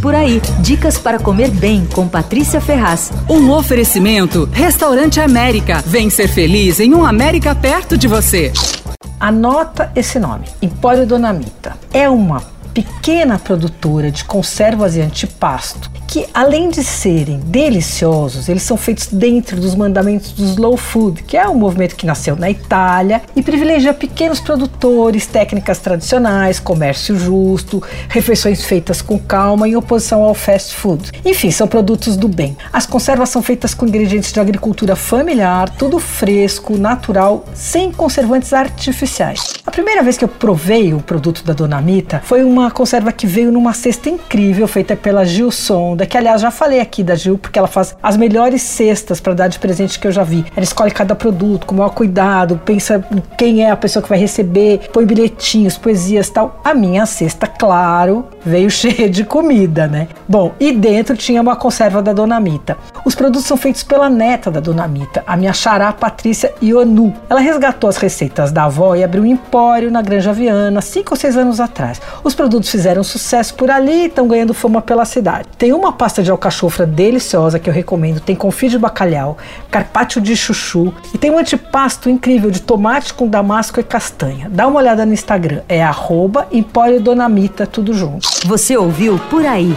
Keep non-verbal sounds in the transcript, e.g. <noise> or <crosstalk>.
Por aí, dicas para comer bem com Patrícia Ferraz. Um oferecimento: Restaurante América. Vem ser feliz em um América perto de você. Anota esse nome: Empório Donamita. É uma pequena produtora de conservas e antipasto que além de serem deliciosos, eles são feitos dentro dos mandamentos do slow food, que é um movimento que nasceu na Itália e privilegia pequenos produtores, técnicas tradicionais, comércio justo, refeições feitas com calma em oposição ao fast food. Enfim, são produtos do bem. As conservas são feitas com ingredientes de agricultura familiar, tudo fresco, natural, sem conservantes artificiais. A primeira vez que eu provei o produto da Dona Mita foi uma conserva que veio numa cesta incrível feita pela Gil Sonda que aliás já falei aqui da Gil, porque ela faz as melhores cestas para dar de presente que eu já vi. Ela escolhe cada produto com o maior cuidado, pensa quem é a pessoa que vai receber, põe bilhetinhos, poesias tal. A minha cesta, claro, veio <laughs> cheia de comida, né? Bom, e dentro tinha uma conserva da Dona Mita. Os produtos são feitos pela neta da Dona Mita, a minha xará Patrícia Ionu. Ela resgatou as receitas da avó e abriu um empório na Granja Viana cinco ou seis anos atrás. Os produtos fizeram sucesso por ali e estão ganhando fama pela cidade. Tem uma pasta de alcachofra deliciosa que eu recomendo, tem confit de bacalhau, carpaccio de chuchu e tem um antipasto incrível de tomate com damasco e castanha. Dá uma olhada no Instagram, é arroba Empório Donamita, tudo junto. Você ouviu Por Aí.